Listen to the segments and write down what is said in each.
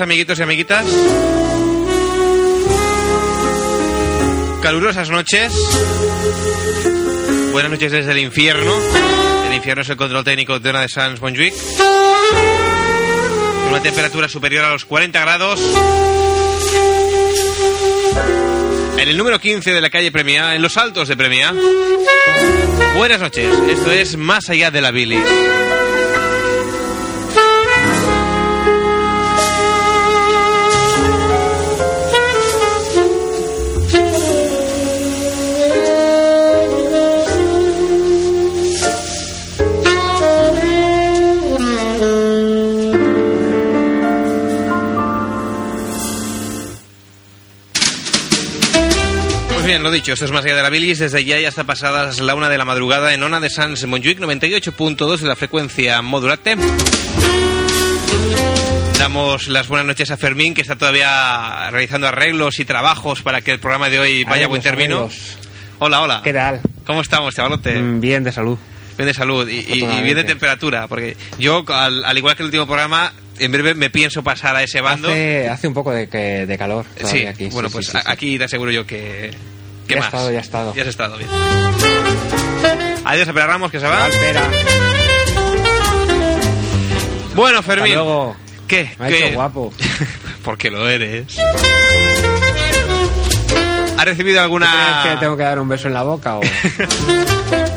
Amiguitos y amiguitas. Calurosas noches. Buenas noches desde el infierno. El infierno es el control técnico de una de Sans Montjuic. Una temperatura superior a los 40 grados. En el número 15 de la calle Premia, en los altos de Premia. Buenas noches, esto es Más allá de la Billy. Dicho, esto es más allá de la bilis. Desde ya ya está pasadas la una de la madrugada en Ona de Sans Montjuic, 98.2 de la frecuencia modulate. Damos las buenas noches a Fermín, que está todavía realizando arreglos y trabajos para que el programa de hoy vaya a buen término. arreglos. Hola, hola. ¿Qué tal? ¿Cómo estamos, chavalote? Mm, Bien, de salud. Bien de salud y, y- y bien de temperatura, porque yo, al, al igual que el último programa, en breve me pienso pasar a ese bando. Hace, hace un poco de, que- de calor Sí, aquí. bueno, sí, pues sí, sí. aquí te aseguro yo que... ¿Qué Ya más? he estado, ya he estado. Ya has estado, bien. Adiós, Pera Ramos, que se va. Espera. Bueno, Hasta Fermín. luego. ¿Qué? Me ha ¿Qué? hecho guapo. Porque lo eres. ¿Ha recibido ¿Crees alguna... que tengo que dar un beso en la boca o...?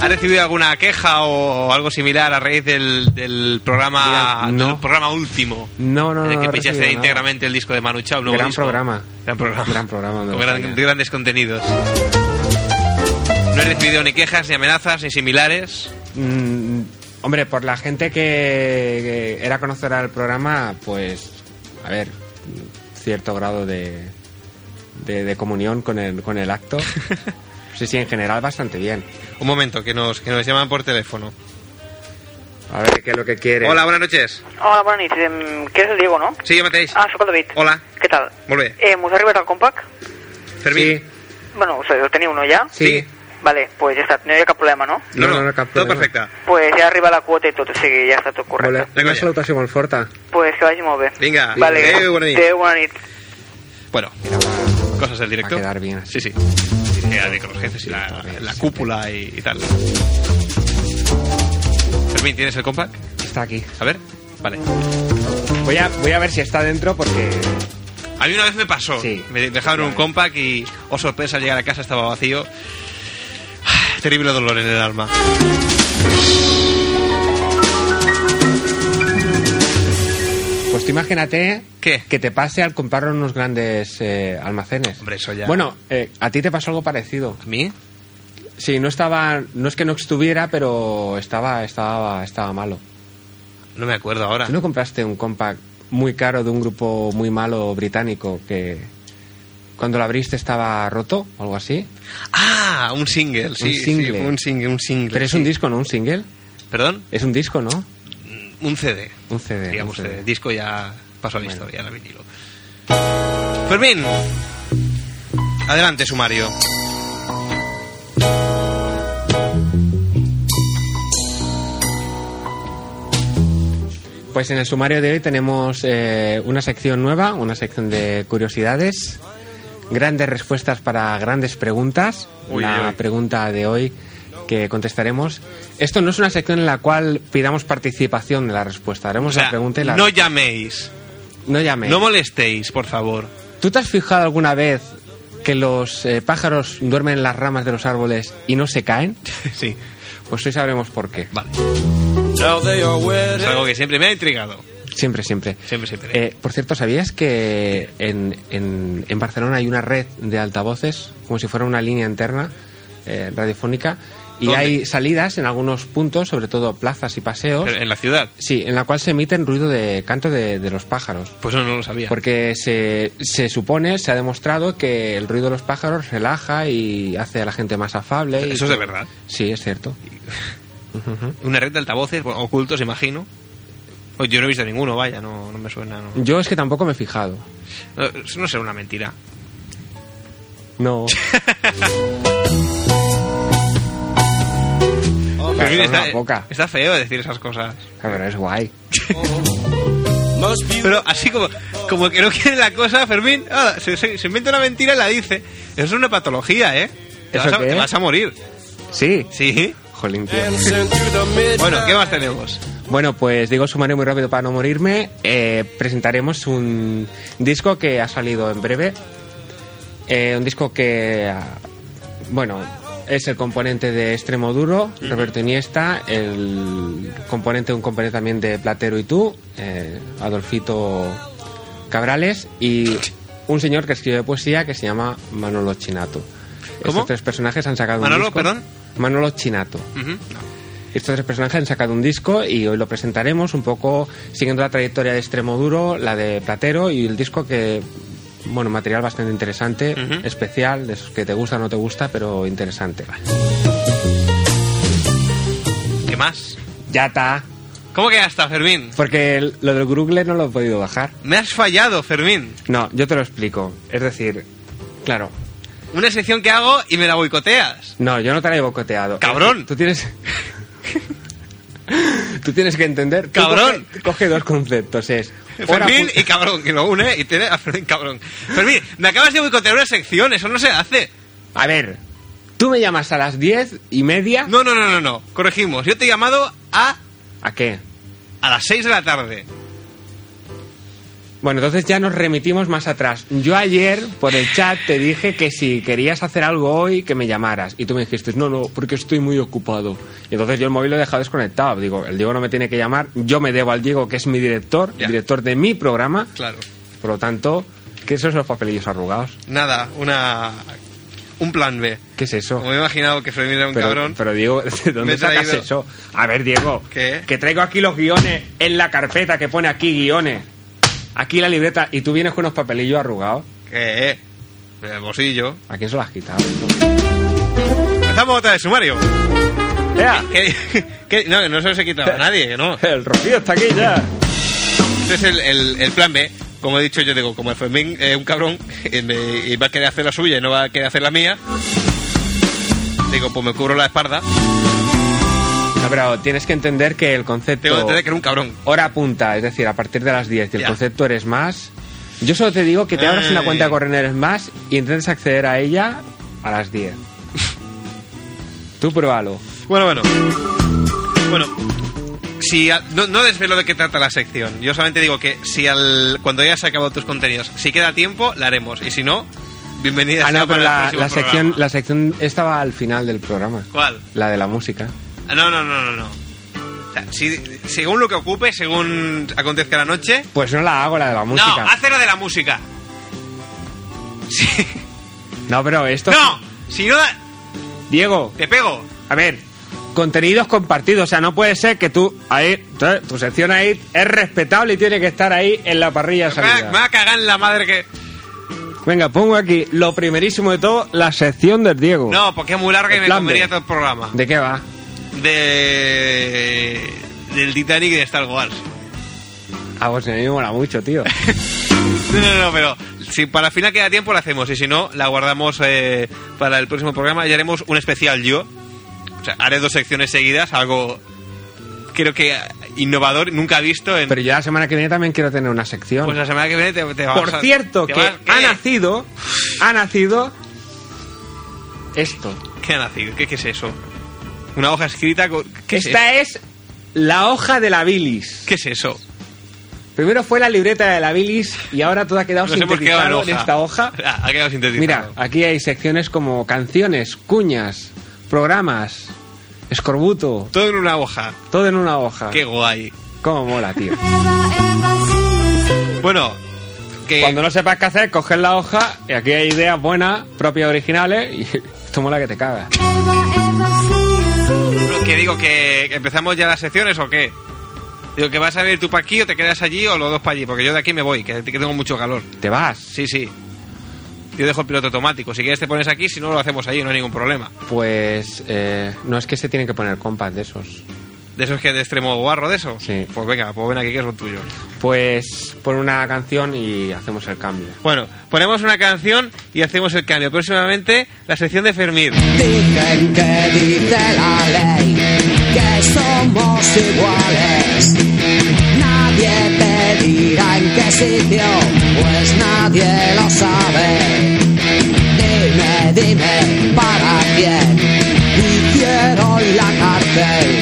¿Ha recibido alguna queja o algo similar a raíz del, del programa Mira, no. del programa último? No, no, no. en el no que nada. íntegramente el disco de Manu Chao, Gran disco. programa. Gran programa. Gran programa, Con gran- grandes contenidos. No he recibido ni quejas, ni amenazas, ni similares. Mm, hombre, por la gente que, que era conocedora del programa, pues, a ver, cierto grado de, de, de comunión con el, con el acto. Sí, sí, en general bastante bien. Un momento, que nos, que nos llaman por teléfono. A ver, ¿qué es lo que quiere? Hola, buenas noches. Hola, bona nit. Em, Què és el Diego, no? Sí, jo mateix. Ah, sóc el David. Hola, Què tal? molt bé. Eh, M'us ha arribat el compact? Fermín. Sí, Bueno, o sigui, el teniu, no, ja? sí. Vale, pues ja està, no hi ha cap problema, no? No, no, No, no, cap todo problema. perfecte. Pues ja arriba la quota i tot, o sigui, ja està tot Vale, correcte. Venga, una ya. salutació molt forta. Pues que vagi molt bé. Vinga, Vale, adéu, bona nit. Adéu, bona nit. Bueno, va, cosas del va directo. a quedar bien. Sí, sí. Ya de con los jefes y la, cúpula y, y tal. Fermín, ¿tienes el compact? Está aquí. A ver. Vale. Voy a, voy a ver si está dentro porque... A mí una vez me pasó. Sí. Me dejaron un compact y, oh sorpresa, al llegar a casa estaba vacío. Terrible dolor en el alma. Pues tú imagínate ¿Qué? que te pase al comprar unos grandes eh, almacenes. Hombre, eso ya. Bueno, eh, a ti te pasó algo parecido. ¿A mí? Sí, no estaba... No es que no estuviera, pero estaba, estaba, estaba malo. No me acuerdo ahora. ¿Tú no compraste un compact muy caro de un grupo muy malo británico que cuando lo abriste estaba roto o algo así? Ah, un single, sí. Un single. sí, un single, un single. Pero es sí. un disco, ¿no? Un single. ¿Perdón? Es un disco, ¿no? Un CD. Un CD. Digamos, un CD. CD. disco ya pasó a la Bueno. historia, la vinilo. Fermín. Adelante, sumario. Pues en el sumario de hoy tenemos eh, una sección nueva, una sección de curiosidades, grandes respuestas para grandes preguntas. Uy, la uy. pregunta de hoy que contestaremos. Esto no es una sección en la cual pidamos participación de la respuesta. Haremos O sea, la pregunta y la no llaméis. no llaméis. No molestéis, por favor. ¿Tú te has fijado alguna vez que los eh, pájaros duermen en las ramas de los árboles y no se caen? sí, Pues hoy sabremos por qué. vale. Es algo que siempre me ha intrigado. Siempre, siempre. Siempre, siempre. Eh, por cierto, ¿sabías que en, en, en Barcelona hay una red de altavoces, como si fuera una línea interna eh, radiofónica, y ¿Dónde? hay salidas en algunos puntos, sobre todo plazas y paseos, en la ciudad. sí, en la cual se emiten ruido de canto de, de los pájaros. Pues no, no lo sabía. Porque se, se supone, se ha demostrado que el ruido de los pájaros relaja y hace a la gente más afable. y Eso es de verdad. Sí, es cierto. Una red de altavoces ocultos, imagino. Pues yo no he visto ninguno, vaya, no, no me suena. No, Yo es que tampoco me he fijado. no, eso no será una mentira. No. Pero está, feo decir esas cosas. Pero es guay. Pero así como, como que no quiere la cosa, Fermín, ah, se, se- se inventa una mentira y la dice. Eso es una patología, ¿eh? Te ¿Eso vas, a, qué te es? vas a morir. Sí. Sí. Jolín, tío. Bueno, ¿qué más tenemos? Bueno, pues digo sumario muy rápido para no morirme. Eh, presentaremos un disco que ha salido en breve. Eh, un disco que, ah, bueno, es el componente de Extremo Duro, Roberto Iniesta, el componente, un componente también de Platero y tú, eh, Adolfito Cabrales y un señor que escribe poesía que se llama Manolo Chinato. ¿Cómo? Estos tres personajes han sacado Manolo, un disco. perdón. Manolo Chinato. Estos tres personajes han sacado un disco y hoy lo presentaremos un poco siguiendo la trayectoria de Extremo Duro, la de Platero y el disco que, bueno, material bastante interesante, especial, de esos que te gusta o no te gusta, pero interesante. ¿Qué más? Ya está. ¿Cómo que ya está, Fermín? Porque lo del Google no lo he podido bajar. Me has fallado, Fermín. No, yo te lo explico. Es decir, claro, Una sección que hago y me la boicoteas. no, yo no te la he bocoteado. ¡Cabrón! Tú tienes... Tú tienes que entender. ¡Cabrón! Coge, coge dos conceptos. Es... Fermín y cabrón, que lo une y tiene a Fermín cabrón. Fermín, me acabas de boicotear una sección, eso no se hace. A ver, tú me llamas a las diez y media. No, no, no, no, no. Corregimos. Yo te he llamado a, ¿A qué? a las 6 de la tarde. Bueno, entonces ya nos remitimos más atrás. Yo ayer por el chat te dije que si querías hacer algo hoy, que me llamaras. Y tú me dijiste, no, no, porque estoy muy ocupado. Y entonces yo el móvil lo he dejado desconectado. Digo, el Diego no me tiene que llamar. Yo me debo al Diego, que es mi director, el director de mi programa. Claro. Por lo tanto, ¿qué son esos papelillos arrugados? Nada, una. Un plan B. ¿Qué es eso? Como me he imaginado que Fermín era un Pero, cabrón. pero Diego, ¿de dónde sacas eso? A ver, Diego. ¿Qué? Que traigo aquí los guiones en la carpeta que pone aquí guiones. Aquí la libreta y tú vienes con unos papelillos arrugados. ¿Qué? El bolsillo. ¿A quién se lo has quitado? Empezamos otra vez, sumario. ¿Qué, qué- No, no se los he quitado a nadie, no. El Rocío está aquí ya. Este es el, el- el plan B. Como he dicho, yo digo, como el Fermín es un cabrón y, me- y va a querer hacer la suya y no va a querer hacer la mía, digo, pues me cubro la espalda. No, pero tienes que entender que el concepto Tengo que entender que era un cabrón. hora punta, es decir, a partir de las 10 y el Ya. concepto eres más. Yo solo te digo que te abras una cuenta de correo en Eres Más y intentes acceder a ella a las 10. Tú pruébalo. Bueno, bueno. Bueno, si a- no, no desvelo de qué trata la sección. Yo solamente digo que si al, cuando hayas acabado tus contenidos, si queda tiempo, la haremos. Y si no, bienvenida Ah, no, pero la, la sección, la sección estaba al final del programa. ¿Cuál? La de la música. No, no, no, no, no. O sea, si, según lo que ocupe, según acontezca la noche. Pues no la hago, la de la música. No, haz la de la música. Sí. No, pero esto... No, si no, da- Diego, te pego. a ver, contenidos compartidos. O sea, no puede ser que tú ahí, tu- sección ahí es respetable y tiene que estar ahí en la parrilla de Me va, salida. me va a cagar en la madre que. Venga, pongo aquí lo primerísimo de todo, la sección del Diego. No, porque es muy larga y me comería B. todo el programa. ¿De qué va? De. Del Titanic y de Star Wars. Ah, pues a mí me mola mucho, tío. No, no, no, pero si para el final queda tiempo, la hacemos. Y si no, la guardamos eh, para el próximo programa y haremos un especial yo. O sea, haré dos secciones seguidas, algo. Creo que innovador, nunca visto en. Pero yo la semana que viene también quiero tener una sección. Pues la semana que viene te, te vamos Por a- cierto, que ha nacido, ha nacido esto. ¿Qué ha nacido? ¿Qué, qué es eso? Una hoja escrita con. ¿Qué es Esta es la hoja de la bilis. ¿Qué es eso? Primero fue la libreta de la bilis y ahora todo ha quedado Nos sintetizado en esta hoja. Ha quedado sintetizado. Mira, aquí hay secciones como canciones, cuñas, programas, escorbuto, Todo en una hoja. todo en una hoja. Qué guay. Cómo mola, tío. Bueno, que. Cuando no sepas qué hacer, coges la hoja y aquí hay ideas buenas, propias, originales y esto mola que te cagas. Que digo que empezamos ya las secciones o qué? Digo que vas a venir tú para aquí o te quedas allí o los dos para allí, porque yo de aquí me voy, que, que tengo mucho calor. ¿Te vas? Sí, sí. Yo dejo el piloto automático. Si quieres te pones aquí, si no lo hacemos allí, no hay ningún problema. Pues eh, no es que se tienen que poner compas de esos. ¿De esos que de extremo guarro de eso? Sí. Pues venga, pues ven aquí que son tuyos. Pues pon una canción y hacemos el cambio. Bueno, ponemos una canción y hacemos el cambio. Próximamente la sección de Fermín. Dicen que dice la ley iguales. Nadie te qué sitio, pues nadie lo sabe. Dime, dime, ¿para quién hicieron la cárcel?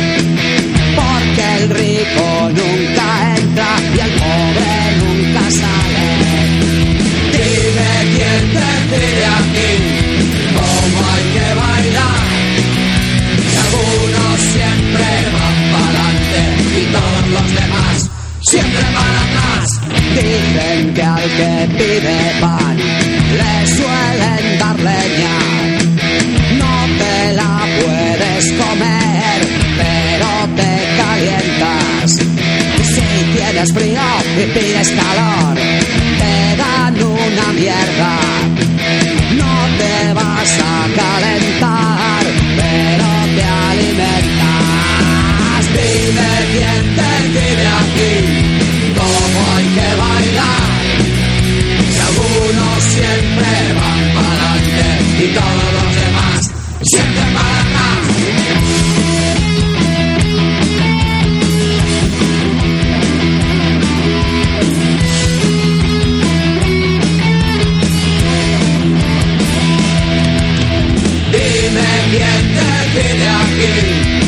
Siempre van atrás. Dicen que al que pide pan le suelen dar leña. No te la puedes comer, pero te calientas. Si tienes frío y pides calor, te dan una mierda. Que bailar. Si algunos siempre van para adelante y todos los demás siempre para atrás. Dime quién decide aquí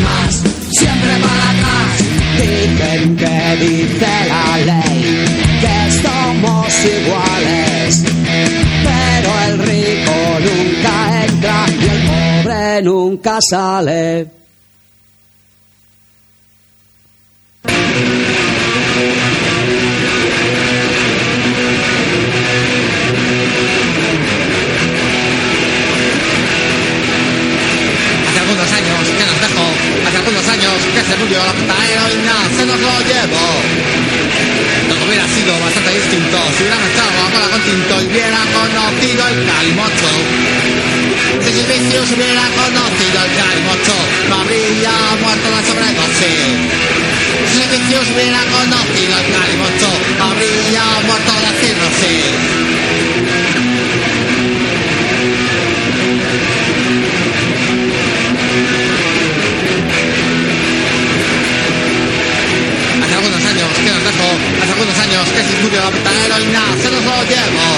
demás, siempre para atrás. Dicen que dice la ley que somos iguales, pero el rico nunca entra y el pobre nunca sale. Se murió la puta heroína, se lo llevó.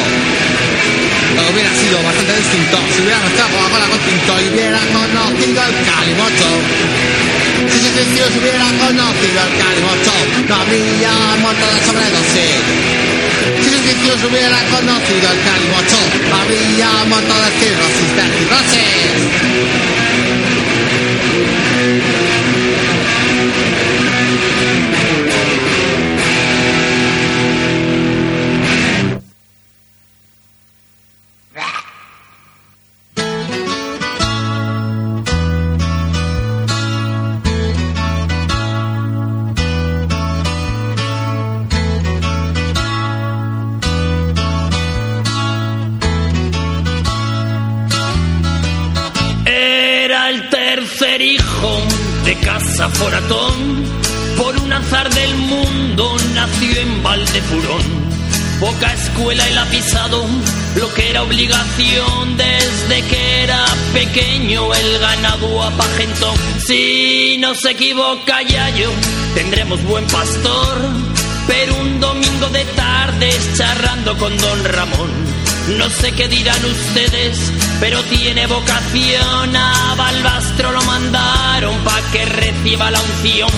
Todo hubiera sido bastante distinto si hubiera mezclado Coca-Cola con tinto y hubiera conocido el calimocho. Si sus vicios hubiera conocido el calimocho, no habría muerto de sobredosis. Si vicios hubiera conocido el calimocho, no habría muerto de cirrosis, de cirrosis. Poca escuela él ha pisado, lo que era obligación desde que era pequeño. El ganado apagentó. Si no se equivoca Yayo, tendremos buen pastor. Pero un domingo de tardes charrando con don Ramón. No sé qué dirán ustedes, pero tiene vocación. A Balbastro lo mandaron pa' que reciba la unción.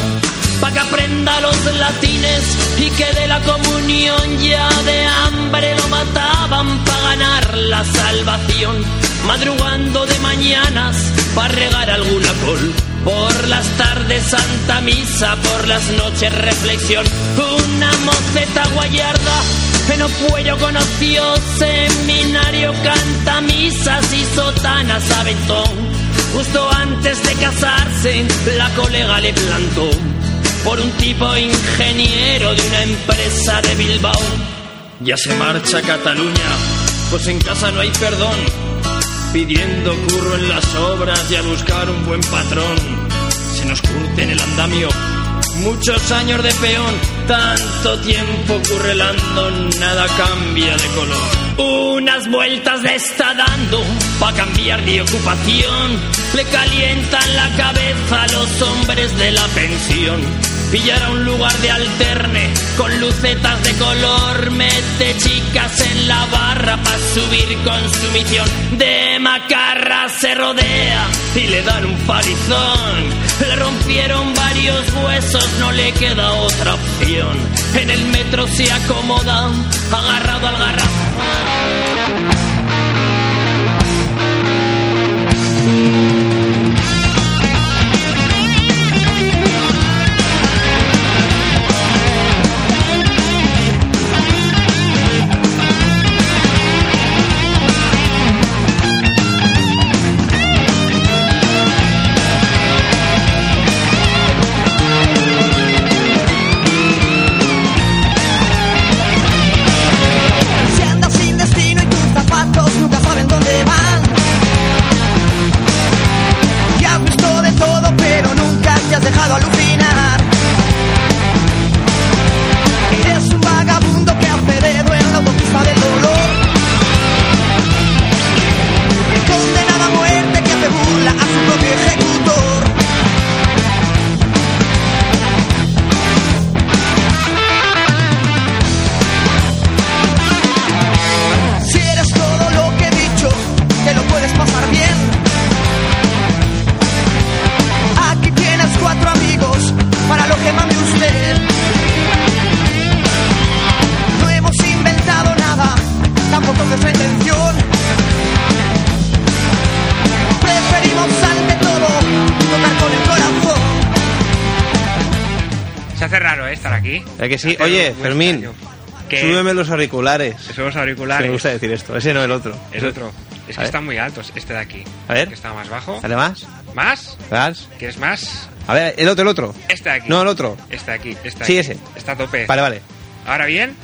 Pa' que aprenda los latines y que de la comunión ya de hambre lo mataban pa' ganar la salvación. Madrugando de mañanas pa' regar alguna col. Por las tardes santa misa, por las noches reflexión. Una moceta guayarda en Opuello conoció seminario, canta misas y sotanas aventó. Justo antes de casarse, la colega le plantó por un tipo ingeniero de una empresa de Bilbao. Ya se marcha a Cataluña, pues en casa no hay perdón. Pidiendo curro en las obras y a buscar un buen patrón. Se nos curte en el andamio muchos años de peón tanto tiempo currelando, nada cambia de color. Unas vueltas le está dando pa' cambiar de ocupación. Le calientan la cabeza a los hombres de la pensión. Pillar a un lugar de alterne con lucetas de color. Mete chicas en la barra pa' subir con su misión. De macarra se rodea y le dan un palizón. Le rompieron varios huesos, no le queda otra opción. En el metro se acomoda, agarrado al garrafón. ¿Eh? Estar aquí. ¿Eh que sí? Oye, Fermín. Que súbeme los auriculares. Son los auriculares. me gusta decir esto. Ese no, el otro. El otro. Es A que ver. están muy altos. Este de aquí. A ver. Que está más bajo. ¿Dale más? ¿Más? ¿Más? ¿Quieres más? A ver, el otro, el otro. Este de aquí. No, el otro. Este de aquí. Este de Sí, aquí. ese. Está a tope. Vale, vale. Ahora bien,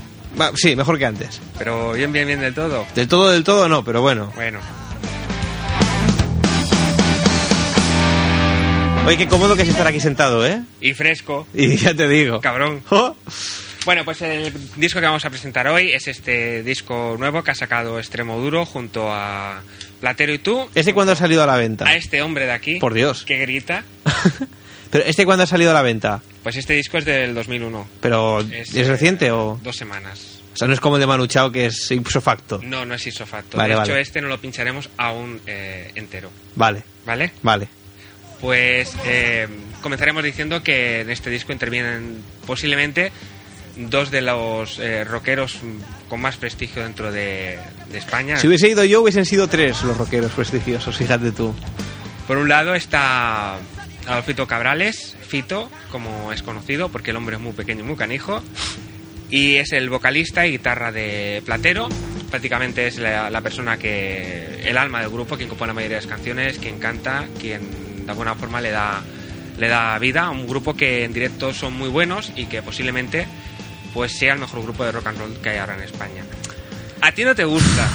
Va, sí, mejor que antes. pero bien, bien, bien del todo. Del todo, del todo no, pero bueno. Bueno. Oye, qué cómodo que es estar aquí sentado, ¿eh? Y fresco. Y ya te digo. Cabrón. Oh, Bueno, pues el disco que vamos a presentar hoy es este disco nuevo que ha sacado Extremo Duro junto a Platero y tú. ¿Este cuándo ha salido a la venta? A este hombre de aquí. Por Dios. Que grita. Pero ¿este cuándo ha salido a la venta? Pues este disco es del 2001. ¿Pero es, reciente eh, o...? Dos semanas. O sea, no es como el de Manu Chao que es ipso facto. No, no es isofacto. Vale, de hecho, vale. este no lo pincharemos aún eh, entero. Vale, ¿Vale? vale. Pues eh, comenzaremos diciendo que en este disco intervienen posiblemente dos de los eh, rockeros con más prestigio dentro de, de España. Si hubiese ido yo, hubiesen sido tres los rockeros prestigiosos, fíjate tú. Por un lado está Adolfito Cabrales, Fito, como es conocido, porque el hombre es muy pequeño y muy canijo. Y es el vocalista y guitarra de Platero. Prácticamente es la, la persona que. el alma del grupo, quien compone la mayoría de las canciones, quien canta, quien de alguna forma le da, le da vida a un grupo que en directo son muy buenos y que posiblemente pues sea el mejor grupo de rock and roll que hay ahora en España. ¿A ti no te gusta?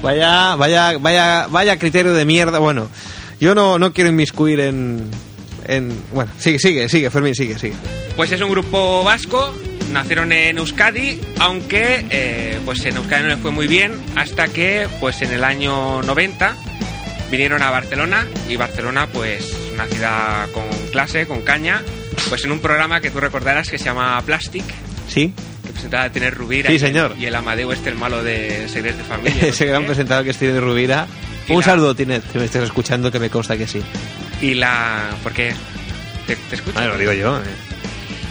Vaya, vaya, vaya, vaya criterio de mierda. Bueno, yo no, no quiero inmiscuir en, en... Bueno, sigue, sigue, sigue, Fermín, sigue, sigue. Pues es un grupo vasco, nacieron en Euskadi, aunque eh, pues en Euskadi no les fue muy bien, hasta que pues en el año 90 vinieron a Barcelona y Barcelona pues una ciudad con clase, con caña, pues en un programa que tú recordarás que se llama Plastic, ¿Sí? que presentaba a tener Rubira Sí, señor. y el Amadeo este el malo de Secretos de Familia. no Ese gran presentador que estoy de Rubira. Y Un la- saludo, Tinet, que me estés escuchando, que me consta que sí. Y la... ¿Por qué? ¿Te, te escucho? Vale, lo digo yo. eh.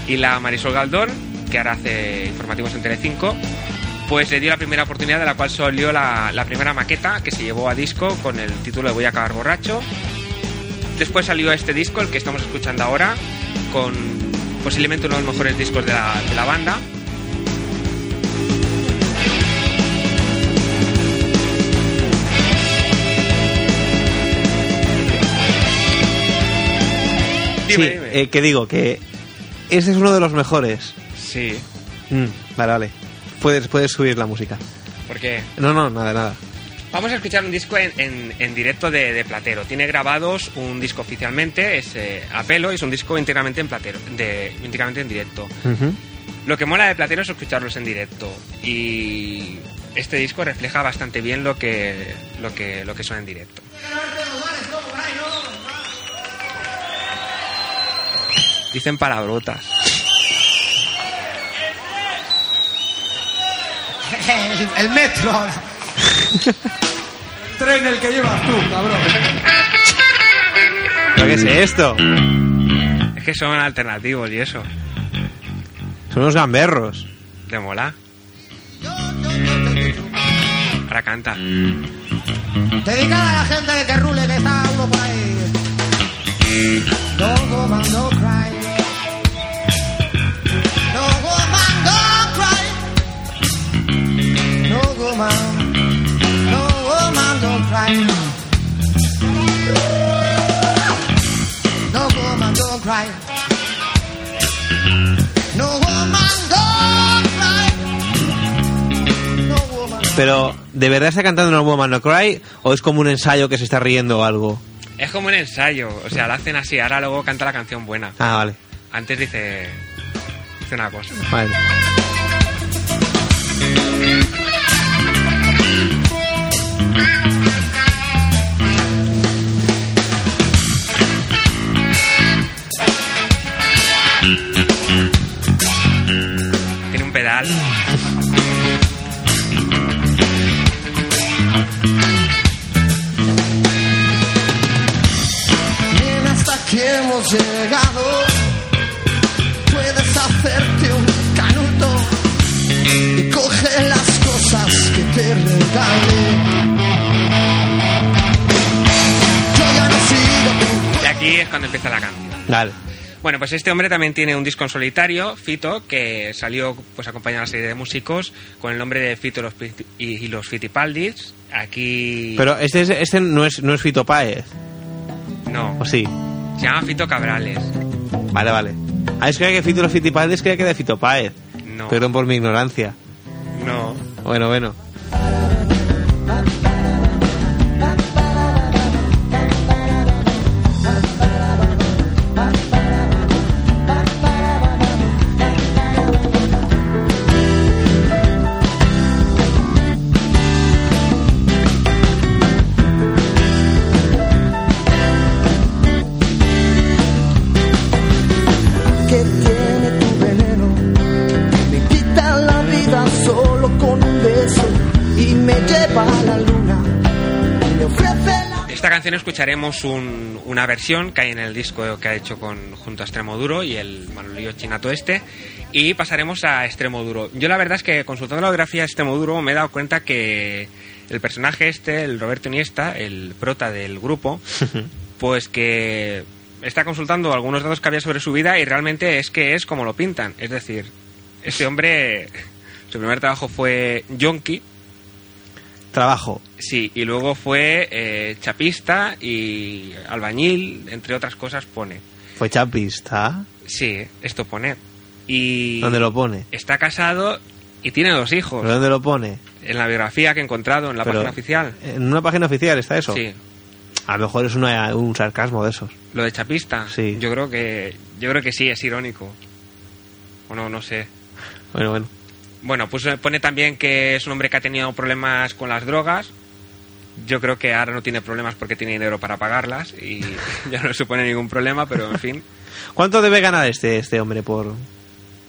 y la Marisol Galdón, que ahora hace informativos en Telecinco, pues le dio la primera oportunidad de la cual salió la, la primera maqueta que se llevó a disco con el título de Voy a acabar borracho. Después salió este disco, el que estamos escuchando ahora, con posiblemente uno de los mejores discos de la, de la banda. Sí, eh, que digo, que ese es uno de los mejores. Sí, Mm, vale, vale. Puedes, puedes subir la música. ¿por qué? No, no, nada, nada. Vamos a escuchar un disco en, en- en directo de, de Platero. Tiene grabados un disco oficialmente, es eh, a pelo, y es un disco íntegramente en Platero, de, íntegramente en directo. Lo que mola de Platero es escucharlos en directo. Y este disco refleja bastante bien lo que, lo que, lo que suena en directo. Dicen palabrotas. El, el metro ahora. Tren el que llevas tú, cabrón. ¿Pero qué es esto? Es que son alternativos y eso. Son unos gamberros. ¿Te mola? Ahora canta. Dedicada a la gente de que rule, que está uno por ahí. ¿De verdad está cantando una Woman No Cry? ¿O es como un ensayo que se está riendo o algo? Es como un ensayo. O sea, lo hacen así. Ahora luego canta la canción buena. Ah, vale. Antes dice. Dice una cosa. Vale. Tiene un pedal. Hemos llegado, puedes hacerte un canuto y coge las cosas que te regale. Yo ya no sigo tu Y aquí es cuando empieza la canción. Vale. Bueno, pues este hombre también tiene un disco en solitario, Fito, que salió pues acompañado a una serie de músicos con el nombre de Fito y los y, y los Fitipaldis. Aquí Pero este, es- este no, es, no es Fito Páez, no, ¿o sí? Se llama Fito Cabrales. Vale, vale. Ah, es que creía que Fito los Fitipaldes creía que era de Fito Páez. No, Perdón por mi ignorancia. no. Bueno, bueno. Escucharemos un- una versión que hay en el disco que ha hecho con, junto a Extremo Duro y el Manolillo Chinato este. Y pasaremos a Extremo Duro. Yo la verdad es que consultando la biografía de Extremo Duro me he dado cuenta que el personaje este, el Roberto Iniesta, el prota del grupo, pues que está consultando algunos datos que había sobre su vida y realmente es que es como lo pintan. Es decir, este hombre, su primer trabajo fue Yonki, Trabajo. Sí, y luego fue eh, chapista y albañil, entre otras cosas pone. Fue chapista. Sí, esto pone. Y ¿Dónde lo pone? está casado y tiene dos hijos. ¿Pero ¿Dónde lo pone? En la biografía que he encontrado en la Pero- página oficial. ¿En una página oficial está eso? Sí, A lo mejor es una- un sarcasmo de esos. lo de chapista. Sí. Yo creo que yo creo que sí es irónico. O no, no sé. Bueno, bueno. Bueno, pues eh, pone también que es un hombre que ha tenido problemas con las drogas. Yo creo que ahora no tiene problemas porque tiene dinero para pagarlas y ya no supone ningún problema, pero en fin. ¿Cuánto debe ganar este, este hombre por,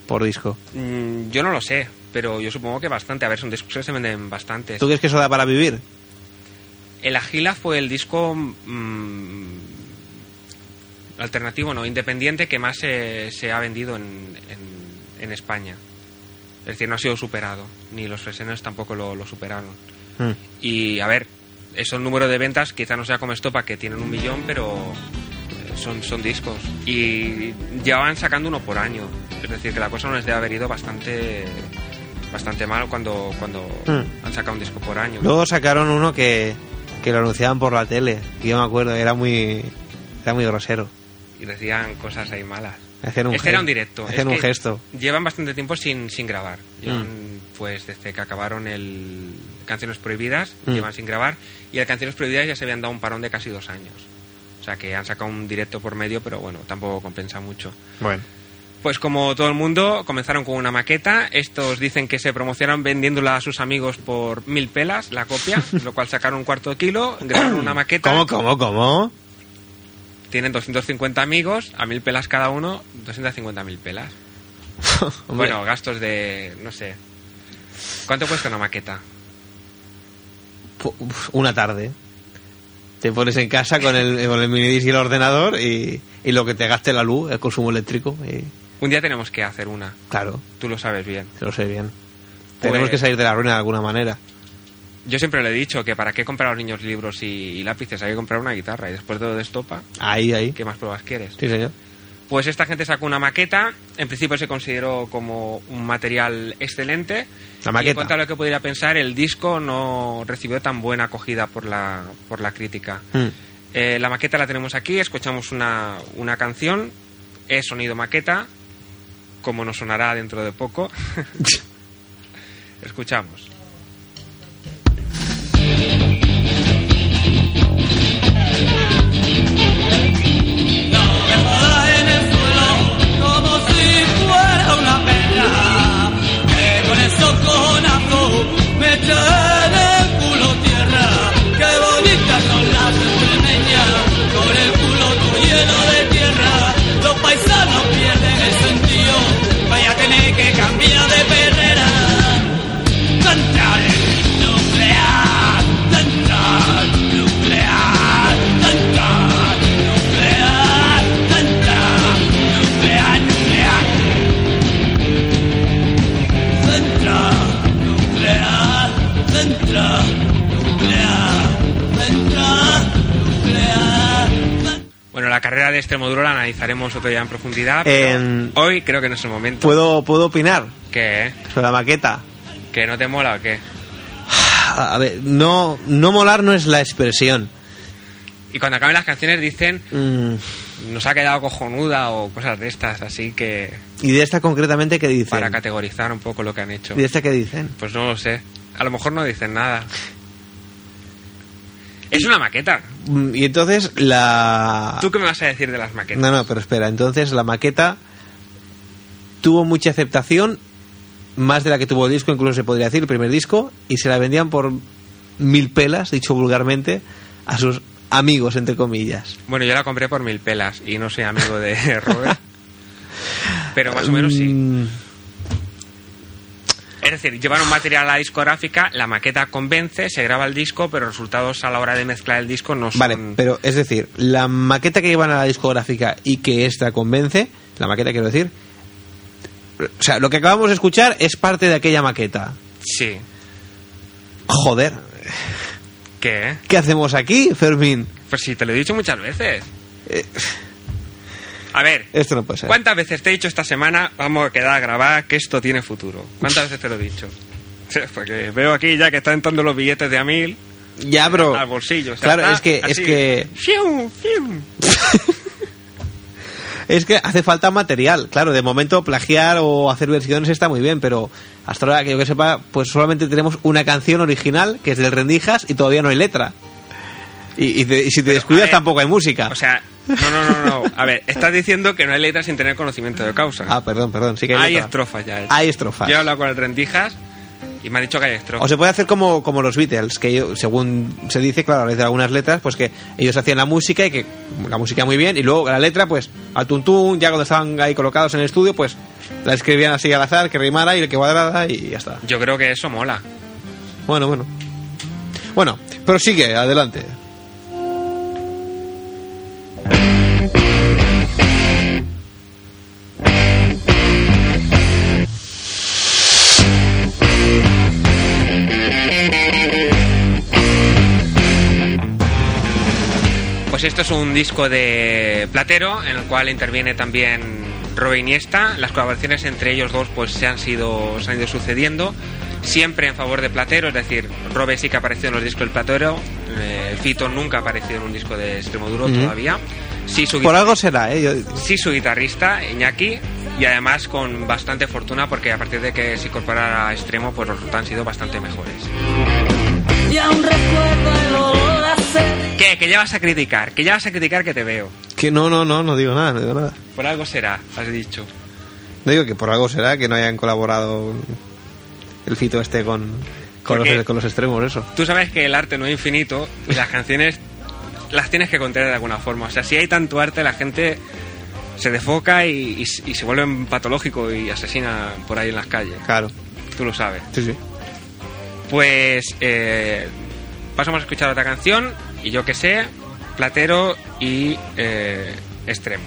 por disco? Mm, yo no lo sé, pero yo supongo que bastante. A ver, son discos que se venden bastantes. ¿Tú crees que eso da para vivir? El Agila fue el disco mm, alternativo, no, independiente que más se, se ha vendido en, en- en España. Es decir, no ha sido superado, ni los fresenos tampoco lo, lo superaron. Hmm. Y a ver, esos números de ventas quizá no sea como Estopa, que tienen un millón, pero eh, son, son discos. Y ya van sacando uno por año. Es decir, que la cosa no les debe haber ido bastante bastante mal cuando, cuando Hmm. han sacado un disco por año. Luego sacaron uno que, que lo anunciaban por la tele. Y yo me acuerdo, era muy, era muy grosero. Y decían cosas ahí malas. Hacían un este era un directo. hacían Es un gesto. Llevan bastante tiempo sin, sin grabar. Llevan, Mm. pues, desde que acabaron el... Canciones Prohibidas, Mm. llevan sin grabar, y el Canciones Prohibidas ya se habían dado un parón de casi dos años. O sea que han sacado un directo por medio, pero bueno, tampoco compensa mucho. Bueno. Pues como todo el mundo, comenzaron con una maqueta. Estos dicen que se promocionaron vendiéndola a sus amigos por mil pelas, la copia, lo cual sacaron un cuarto de kilo, grabaron una maqueta. ¿Cómo, cómo, cómo? Tienen 250 amigos, a mil pelas cada uno, 250 mil pelas. Hombre, Bueno, gastos de, no sé. ¿Cuánto cuesta una maqueta? una tarde. Te pones en casa con el, con el minidisc y el ordenador y, y lo que te gaste la luz, el consumo eléctrico. Y, Un día tenemos que hacer una, claro, tú lo sabes bien. lo sé bien. Tenemos Pues- que salir de la ruina de alguna manera. Yo siempre le he dicho que para qué comprar a los niños libros y, y lápices, hay que comprar una guitarra y después de lo de estopa, Ahí, ahí. ¿qué más pruebas quieres? Sí, señor. Pues esta gente sacó una maqueta, en principio se consideró como un material excelente. La maqueta. Y en cuanto a lo que podría pensar, el disco no recibió tan buena acogida por la, por la crítica. Mm. Eh, la maqueta la tenemos aquí, escuchamos una, una canción, es sonido maqueta, como nos sonará dentro de poco. Escuchamos. Analizaremos otro día en profundidad. pero En- Hoy creo que no es el momento. ¿Puedo, ¿Puedo opinar ¿Qué? sobre la maqueta? ¿Que no te mola o qué? A ver, no, no molar no es la expresión. Y cuando acaben las canciones dicen Mm, nos ha quedado cojonuda o cosas de estas, así que ¿Y de esta concretamente qué dicen? para categorizar un poco lo que han hecho. ¿Y de esta qué dicen? Pues no lo sé. A lo mejor no dicen nada. Es una maqueta. Mm, Y entonces la... ¿Tú qué me vas a decir de las maquetas? No, no, pero espera. Entonces la maqueta tuvo mucha aceptación, más de la que tuvo el disco, incluso se podría decir, el primer disco, y se la vendían por mil pelas, dicho vulgarmente, a sus amigos, entre comillas. Bueno, yo la compré por mil pelas y no soy amigo de Robert. Pero más o menos sí. Es decir, llevan un material a la discográfica, la maqueta convence, se graba el disco, pero los resultados a la hora de mezclar el disco no son... Vale, pero es decir, la maqueta que llevan a la discográfica y que esta convence, la maqueta quiero decir, o sea, lo que acabamos de escuchar es parte de aquella maqueta. Sí. Joder, ¿Qué? ¿qué hacemos aquí, Fermín? Pues sí, te lo he dicho muchas veces. Eh, A ver, esto no puede ser. ¿cuántas veces te he dicho esta semana vamos a quedar a grabar que esto tiene futuro? ¿Cuántas veces te lo he dicho? Porque veo aquí ya que están entrando los billetes de a mil Ya, bro. al bolsillo. o sea, Claro, es que, es que ¡Fium, fium! es que hace falta material. Claro, de momento plagiar o hacer versiones está muy bien, pero hasta ahora que yo que sepa, pues solamente tenemos una canción original que es del Rendijas y todavía no hay letra. Y, y te- y si te descuidas ver, tampoco hay música. O sea, no, no, no, no. A ver, estás diciendo que no hay letra sin tener conocimiento de causa. ah, perdón, perdón, sí que hay, estrofas ya. Hay estrofas. Yo he hablado con el Rendijas y me ha dicho que hay estrofas. O se puede hacer como, como los Beatles, que ellos, según se dice, claro, a veces algunas letras, pues que ellos hacían la música y que la música muy bien, y luego la letra, pues al tuntún, ya cuando estaban ahí colocados en el estudio, pues la escribían así al azar, que rimara y que cuadrada y ya está. Yo creo que eso mola. Bueno, bueno. Bueno, prosigue, adelante. Pues esto es un disco de Platero en el cual interviene también Robe Iniesta. Las colaboraciones entre ellos dos pues se han sido se han ido sucediendo siempre en favor de Platero, es decir, Robe sí que ha aparecido en los discos del Platero, eh, Fito nunca ha aparecido en un disco de Extremoduro Ujú. todavía. Sí su, Por algo será, ¿eh? Yo- sí su guitarrista Iñaki y además con bastante fortuna porque a partir de que se incorpora a Extremo pues los resultados han sido bastante mejores. y aún recuerdo el olor a sed. ¿Qué? Que ya vas a criticar, que ya vas a criticar que te veo. Que no, no, no, no digo nada, no digo nada. Por algo será, has dicho. No digo que por algo será que no hayan colaborado el fito este con, con, los, con los extremos, eso. Tú sabes que el arte no es infinito y las canciones las tienes que contener de alguna forma. O sea, si hay tanto arte, la gente se defoca y, y- y se vuelve patológico y asesina por ahí en las calles. Claro, Tú lo sabes. sí, sí. Pues eh, pasamos a escuchar otra canción y yo que sé, Platero y eh, Extremo.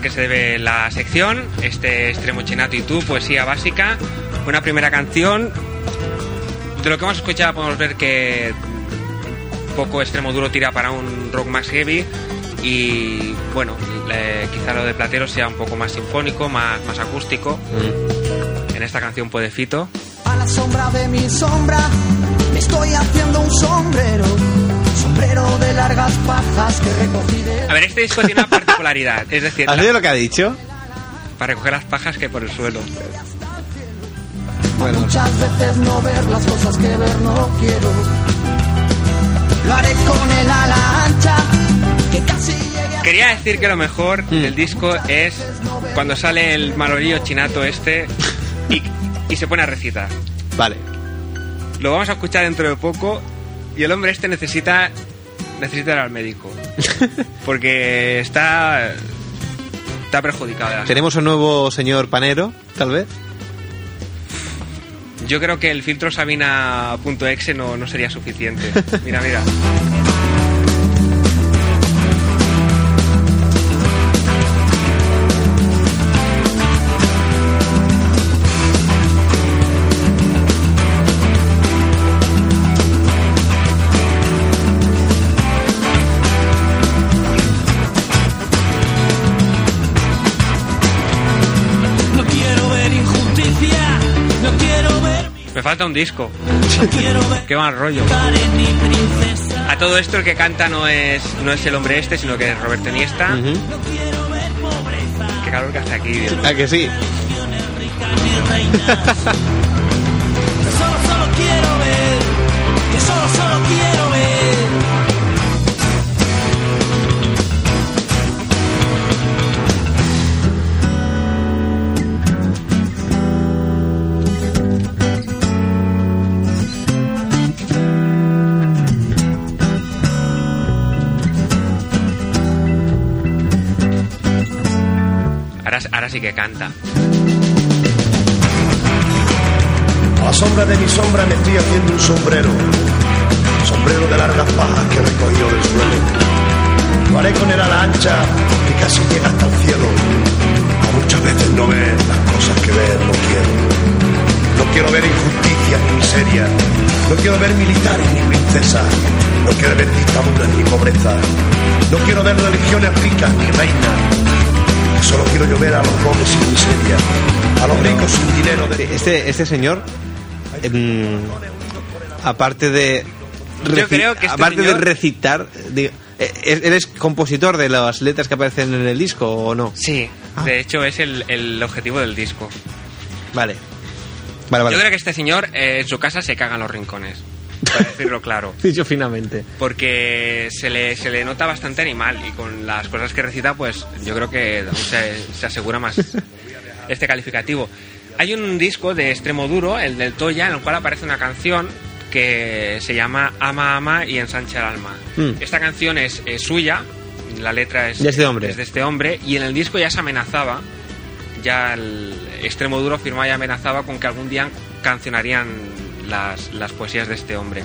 Al que se debe la sección, este Extremo Chinato y tú, poesía básica. Una primera canción. De lo que hemos escuchado podemos ver que poco extremo duro tira para un rock más heavy y bueno, le- quizá lo de Platero sea un poco más sinfónico, más, más acústico. En esta canción puede Fito. A la sombra de mi sombra me estoy haciendo un sombrero, sombrero de largas pajas que recogí de... A ver, este disco tiene una particularidad, es decir, ¿Has oído lo que ha dicho? para recoger las pajas que por el suelo. Bueno, Muchas veces no ver las cosas que ver no quiero. Lo haré con el ala ancha, que casi llegue a... Quería decir que lo mejor del disco es cuando sale el malorillo chinato este y, y se pone a recitar. vale. Lo vamos a escuchar dentro de poco y el hombre este necesita necesita ir al médico porque está está perjudicado. ¿Tenemos un nuevo señor panero, tal vez? Yo creo que el filtro Sabina.exe no, no sería suficiente. Mira, mira. Falta un disco. Qué mal rollo. A todo esto el que canta no es no es el hombre este, sino que es Roberto Iniesta. Ujú. Qué calor que hace aquí. Dios. ¿A que sí? solo, solo quiero ver, que solo, solo quiero Sí que canta. A la sombra de mi sombra me estoy haciendo un sombrero. Sombrero de largas pajas que recogió del suelo. Lo haré con el ala ancha que casi llega hasta el cielo. A muchas veces no ver las cosas que ver no quiero. No quiero ver injusticia ni miseria. No quiero ver militares ni princesas. No quiero ver dictaduras ni pobreza. No quiero ver religiones ricas ni reinas. Solo quiero yo ver a los pobres sin miseria. A los ricos sin dinero. De... Este, este señor, em, aparte de... Yo creo que este aparte de recitar, digo, eh, ¿él es compositor de las letras que aparecen en el disco o no? Sí, Ah. de hecho es el, el objetivo del disco. Vale. Vale, vale. Yo creo que este señor eh, en su casa se caga en los rincones, para decirlo claro. Dicho finamente. Porque se le, se le nota bastante animal y con las cosas que recita, pues yo creo que se, se asegura más este calificativo. Hay un disco de extremo duro, el del Toya, en el cual aparece una canción que se llama Ama Ama y ensancha el alma. Mm. Esta canción es, es suya, la letra es De este hombre. es de este hombre y en el disco ya se amenazaba, ya el extremo duro firmaba y amenazaba con que algún día cancionarían las, las poesías de este hombre.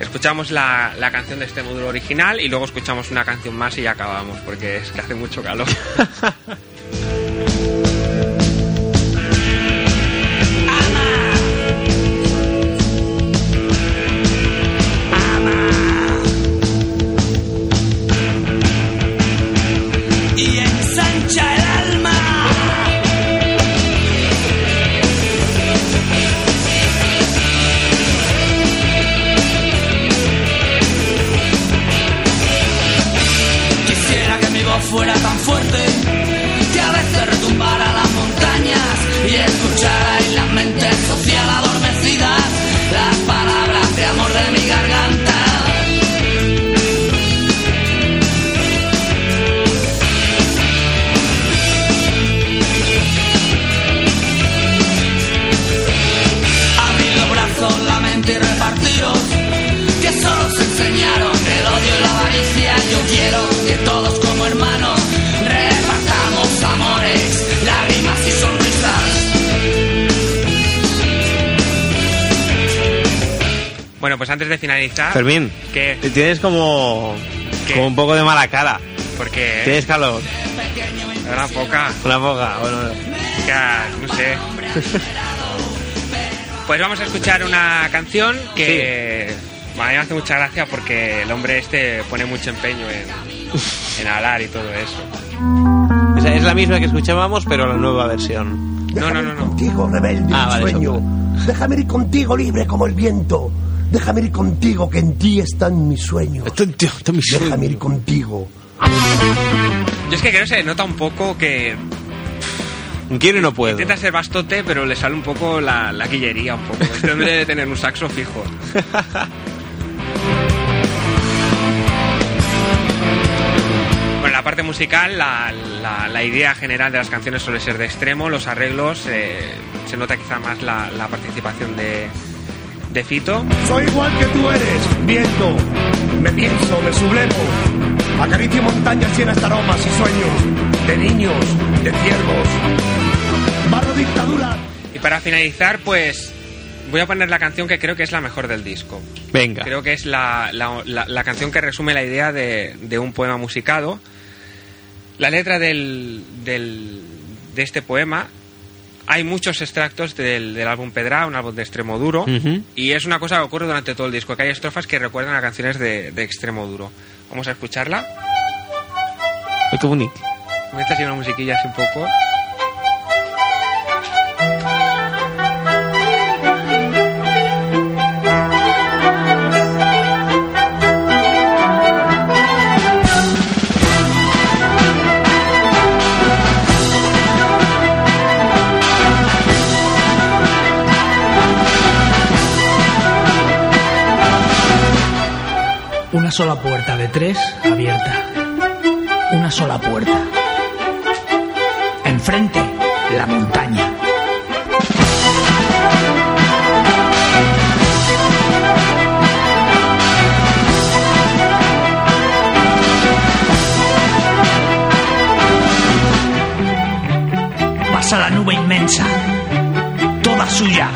Escuchamos la, la canción de este módulo original y luego escuchamos una canción más y ya acabamos, porque es que hace mucho calor. finalizar, Fermín, que te tienes como, ¿Qué? como un poco de mala cara. porque Tienes calor. era poca, Una boca. Bueno, no sé. Pues vamos a escuchar una canción que a mí me hace mucha gracia porque el hombre este pone mucho empeño en, en hablar y todo eso. o sea, es la misma que escuchábamos, pero la nueva versión. No, no, no, ir no. contigo, rebelde, Ah, vale, sueño. Déjame ir contigo, libre como el viento. Déjame ir contigo, que en ti están mis sueños. Esto, tío, esto me Déjame ir contigo. Yo es que creo que se nota un poco que Quiero y no puedo. intenta ser bastote, pero le sale un poco la, la quillería, un poco. Este hombre debe tener un saxo fijo. Bueno, la parte musical, la, la- la idea general de las canciones suele ser de extremo, los arreglos, eh, se nota quizá más la, la participación de, de Fito. Soy igual que tú eres, viento. Me pienso, me sublemo. Acaricio montañas llenas de aromas y sueños. De niños, de ciervos. Barro dictadura. Y para finalizar, pues voy a poner la canción que creo que es la mejor del disco. Venga. Creo que es la, la- la- la canción que resume la idea de, de un poema musicado. La letra del, del- de este poema, hay muchos extractos del, del álbum Pedra, un álbum de extremo duro, y es una cosa que ocurre durante todo el disco, que hay estrofas que recuerdan a canciones de, de extremo duro. Vamos a escucharla. Qué bonito. Me está haciendo una musiquilla así un poco. Sola puerta de tres abierta. Una sola puerta. Enfrente, la montaña. Pasa la nube inmensa. Toda suya.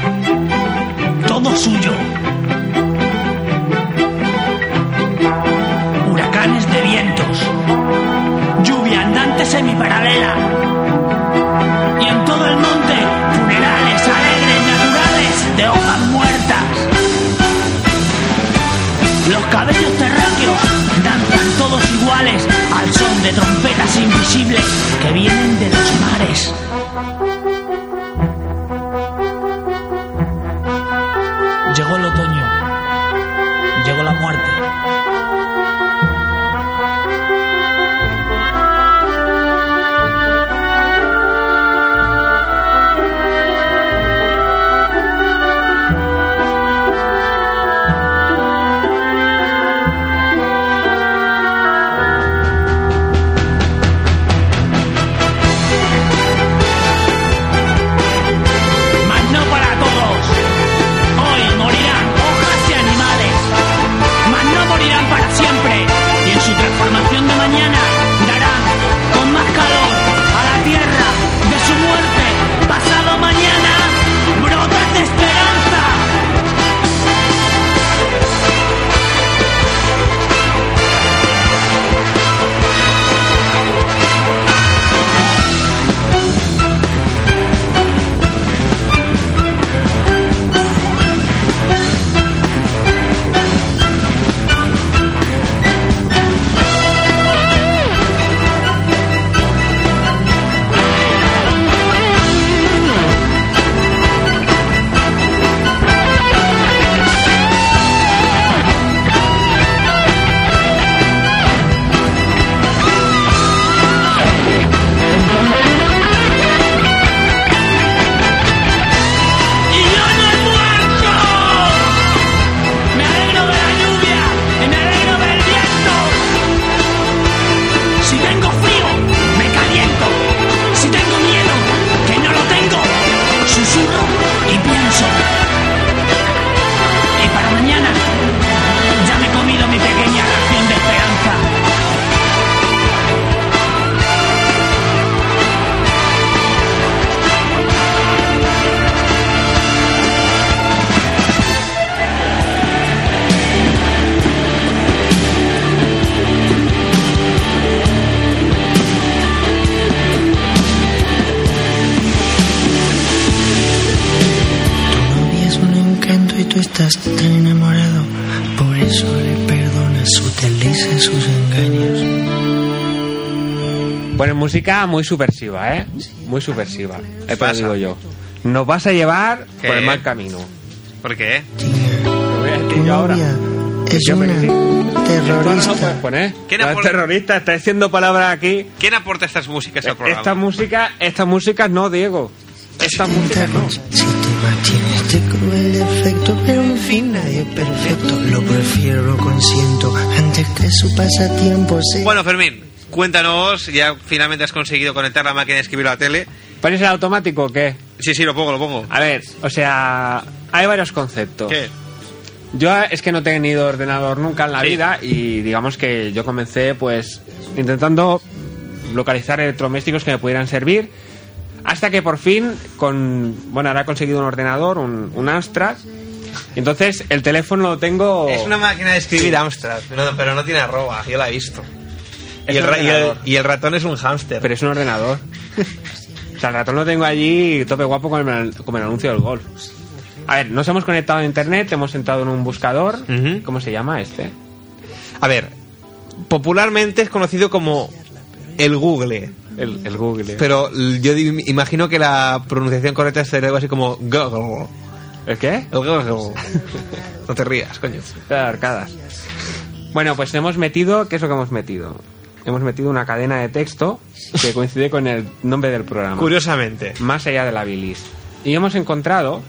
Todo suyo. Semiparalela. Y en todo el monte, funerales alegres, naturales, de hojas muertas. Los cabellos terráqueos danzan todos iguales al son de trompetas invisibles que vienen de los mares. Música muy subversiva, ¿eh? Muy subversiva. Lo pasa? digo yo. Nos vas a llevar ¿Qué? por el mal camino. ¿Por qué? Lo voy a decir Tu yo ahora. es Yo una terrorista. poner. ¿Quién No terrorista, está diciendo palabras aquí. ¿Quién aporta estas músicas al programa? Esta música, esta música no, Diego. Esta música no. Si te mantiene este cruel defecto, pero en fin nadie es perfecto. Lo prefiero, lo consiento, antes que su pasatiempo sea. Bueno, Fermín, cuéntanos, ya finalmente has conseguido conectar la máquina de escribir a la tele. ¿Pones el automático o qué? Sí, sí, lo pongo, lo pongo. A ver, o sea, hay varios conceptos. ¿Qué? Yo es que no he tenido ordenador nunca en la Sí. vida y digamos que yo comencé pues intentando localizar electrodomésticos que me pudieran servir hasta que por fin con bueno ahora he conseguido un ordenador, un, un Amstrad. Entonces el teléfono lo tengo Es una máquina de escribir Amstrad, no, pero no tiene arroba, yo la he visto. Y el, un ra- y, el, ordenador. y el ratón es un hámster. pero es un ordenador. o sea, el ratón lo tengo allí tope guapo con el, con el anuncio del golf. A ver, nos hemos conectado a internet, hemos entrado en un buscador. ¿Cómo se llama este? A ver, popularmente es conocido como el Google. El, el Google. Pero yo imagino que la pronunciación correcta sería algo así como Google. ¿El qué? El Google. No te rías, coño. arcadas. Bueno, pues hemos metido, ¿qué es lo que hemos metido? Hemos metido una cadena de texto que coincide con el nombre del programa. Curiosamente. Más allá de la bilis. Y hemos encontrado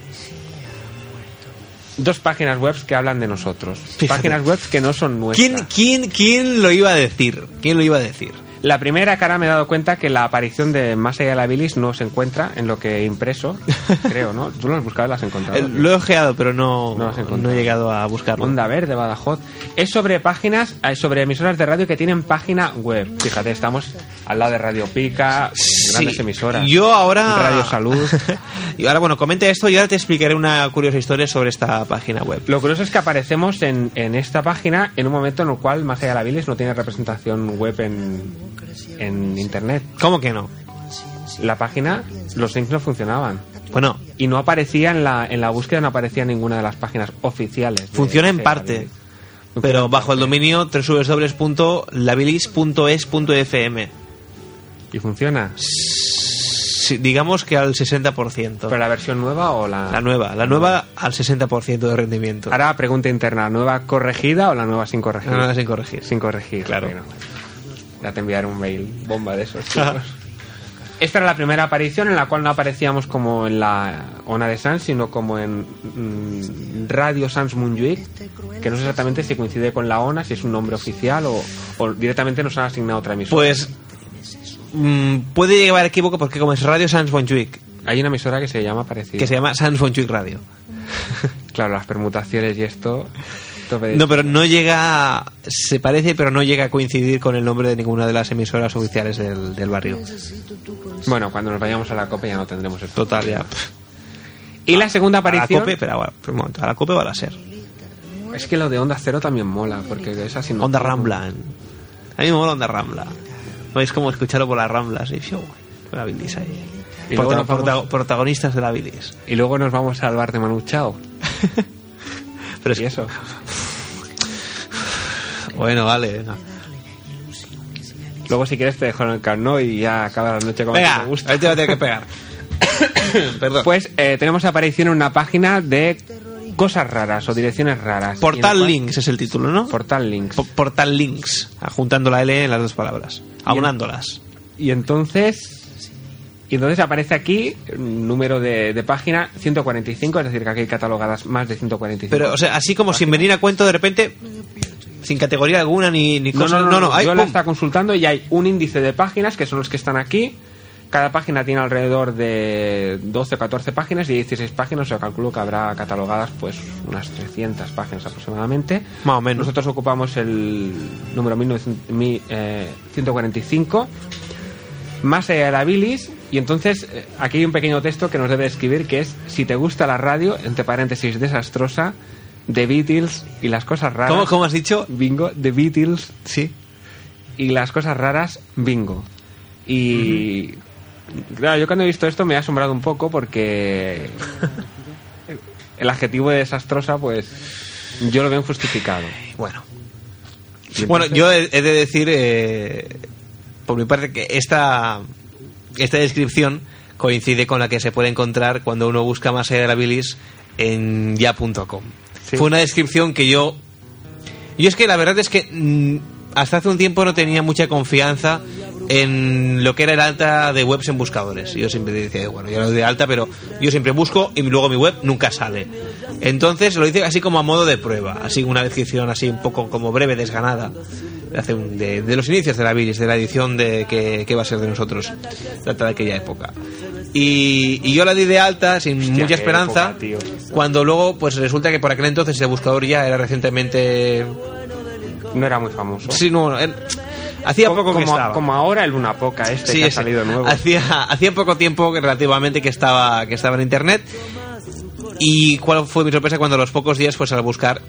dos páginas web que hablan de nosotros. Páginas web que no son nuestras. ¿Quién, quién, ¿Quién lo iba a decir? ¿Quién lo iba a decir? La primera cara me he dado cuenta que la aparición de Más allá de la bilis no se encuentra en lo que he impreso, creo, ¿no? Tú lo has buscado y lo has encontrado. Eh, Lo he ojeado, pero no, No he llegado a buscarlo. Onda Verde, Badajoz. Es sobre páginas, eh, sobre emisoras de radio que tienen página web. Fíjate, estamos al lado de Radio Pica, grandes emisoras. Yo ahora. Radio Salud. y ahora, bueno, comente esto y ahora te explicaré una curiosa historia sobre esta página web. Lo curioso es que aparecemos en, en esta página en un momento en el cual Más allá de la bilis no tiene representación web en, en internet. ¿Cómo que no? La página, los links no funcionaban. Bueno, Y no aparecía en la, en la búsqueda, no aparecía en ninguna de las páginas oficiales. funciona en parte. Pero bajo el dominio www.labilis.es.fm. ¿Y funciona? Digamos que al 60%. ¿Pero la versión nueva o la...? La nueva, la nueva al 60% de rendimiento. Ahora pregunta interna, ¿nueva corregida o la nueva sin corregir? La nueva sin corregir. Sin corregir, Claro. Bueno, ya te enviaré un mail bomba de esos chicos. Esta era la primera aparición en la cual no aparecíamos como en la ONA de Sans, sino como en mm, Radio Sans Montjuic, que no sé exactamente si coincide con la ONA, si es un nombre oficial o, o directamente nos han asignado otra emisora. Pues mm, puede llevar equívoco porque como es Radio Sans Montjuic, Hay una emisora que se llama parecido. que se llama Sans Montjuic Radio. Claro, las permutaciones y esto... No, pero no llega, se parece, pero no llega a coincidir con el nombre de ninguna de las emisoras oficiales del, del barrio. Bueno, cuando nos vayamos a la COPE ya no tendremos esto. Total, ya. Y la segunda A la aparición... COPE, pero bueno, un momento, a la COPE va a ser. Es que lo de Onda Cero también mola, porque es así. no- Onda Rambla. A mí me mola Onda Rambla. Es como escucharlo por las Ramblas. Y con la bilis ahí. Y luego vamos- protagonistas de la bilis. Y luego nos vamos al bar de Manu Chao. Pero es Y eso. Bueno, vale. venga. Luego, si quieres, te dejo en el carno y ya acaba la noche como Venga, te gusta. ahí te voy a tener que pegar. Perdón. Pues eh, tenemos aparición en una página de cosas raras o direcciones raras. Portal cual- Links es el título, ¿no? Portal Links. Po- Portal Links. Juntando la L en las dos palabras. Aunándolas. Y entonces. Y entonces aparece aquí número de, de página 145, es decir, que aquí hay catalogadas más de 145. Pero, o sea, así como sin venir a cuento de repente, sin categoría alguna ni, ni No, cosa. no, no, no, ahí, yo la está consultando y hay un índice de páginas que son los que están aquí. Cada página tiene alrededor de 12 o 14 páginas y 16 páginas. Yo calculo que habrá catalogadas pues unas 300 páginas aproximadamente. Más o menos. Nosotros ocupamos el número 1900 mi- eh, 145. Más allá de la bilis. Y entonces eh, aquí hay un pequeño texto que nos debe escribir que es si te gusta la radio, entre paréntesis desastrosa, The Beatles y las cosas raras. ¿Cómo, ¿Cómo has dicho? Bingo, The Beatles Sí. y las cosas raras, bingo. Y claro, yo cuando he visto esto me ha asombrado un poco porque el adjetivo de desastrosa, pues Yo lo veo injustificado. Bueno. Bueno, yo he, he de decir, eh, por mi parte, que esta, esta descripción coincide con la que se puede encontrar cuando uno busca más allá de la bilis en ya.com. Sí. Fue una descripción que yo... Yo es que la verdad es que mm, hasta hace un tiempo no tenía mucha confianza en lo que era el alta de webs en buscadores. Yo siempre decía, bueno, yo lo doy de alta, pero yo siempre busco y luego mi web nunca sale. Entonces lo hice así como a modo de prueba, así una descripción así un poco como breve, desganada, de, hace un- de, de los inicios de la Bilis, de la edición de que, que va a ser de nosotros, data de aquella época. Y, y yo la di de alta sin Hostia, mucha esperanza, época, cuando luego pues resulta que por aquel entonces el buscador ya era recientemente... No era muy famoso. Sí, no, era- hacía como, poco que como- como ahora el Luna Poca este Sí, que ha salido nuevo. Hacía, hacía poco tiempo que relativamente que estaba, que estaba en internet. Y cuál fue mi sorpresa cuando a los pocos días, pues al buscar,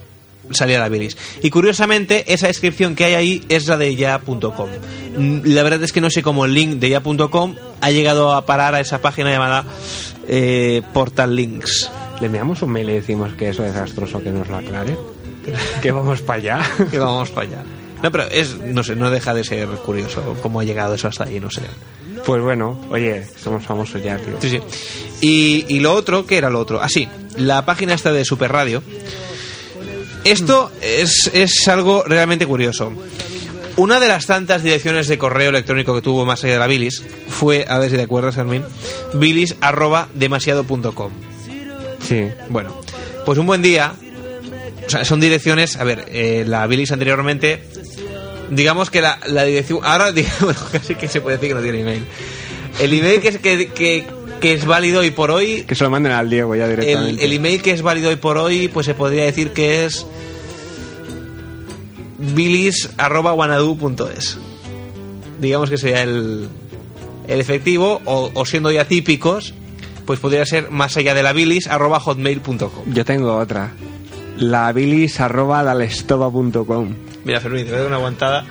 salía la bilis. Y curiosamente, esa descripción que hay ahí es la de ya.com. Mm, La verdad es que no sé cómo el link de ya.com ha llegado a parar a esa página llamada eh, Portal Links. Le enviamos un mail y le decimos que eso es desastroso, que nos lo aclare. que vamos para allá. Que vamos para allá. No, pero es, no sé, no deja de ser curioso cómo ha llegado eso hasta ahí, no sé. Pues bueno, oye, somos famosos ya, tío. Sí, sí. Y, y lo otro, ¿qué era lo otro? Así, la página esta de Super Radio. Esto es, es algo realmente curioso. Una de las tantas direcciones de correo electrónico que tuvo más allá de la bilis fue, a ver si te acuerdas, Fermín, bilis arroba demasiado.com. Sí. Bueno, pues un buen día, o sea, son direcciones, a ver, eh, la bilis anteriormente, digamos que la, la dirección, ahora digamos, casi que se puede decir que no tiene email. El email que que, que, que es válido hoy por hoy, Que se lo manden al Diego ya directamente. el email que es válido hoy por hoy, pues se podría decir que es bilis.wanadu.es. Digamos que sería el, el efectivo, o, o siendo ya típicos, pues podría ser más allá de la bilis arroba hotmail.com. Yo tengo otra. La bilis arroba. Mira, Fermín, te voy a dar una aguantada.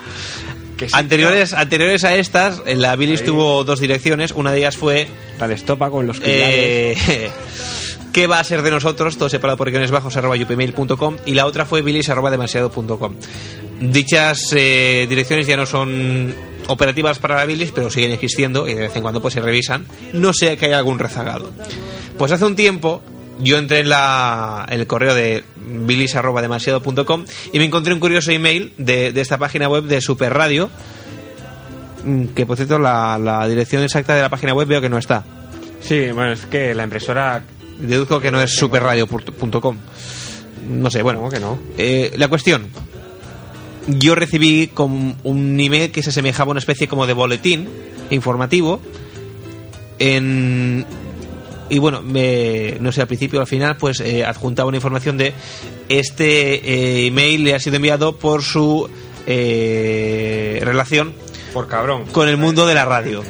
Que sí, Anteriores, anteriores a estas, en la bilis tuvo dos direcciones. Una de ellas fue Dalestopa con los eh, ¿Qué va a ser de nosotros? Todo separado por guiones bajos arroba upmail.com y la otra fue bilis arroba demasiado.com. Dichas eh, direcciones ya no son operativas para la bilis, pero siguen existiendo y de vez en cuando pues se revisan. No sé que haya algún rezagado. Pues hace un tiempo yo entré en, la, en el correo de bilis arroba demasiado.com y me encontré un curioso email de, de esta página web de Super Radio mm, que por cierto la, la dirección exacta de la página web veo que no está. Sí, bueno, es que la impresora... Deduzco que no es superradio.com. No sé, bueno. ¿Cómo que no? Eh, la cuestión. Yo recibí con un email que se asemejaba a una especie como de boletín informativo. En, y bueno, me- no sé, al principio o al final, pues eh, adjuntaba una información de este eh, email le ha sido enviado por su eh, relación Por cabrón. con el mundo de la radio.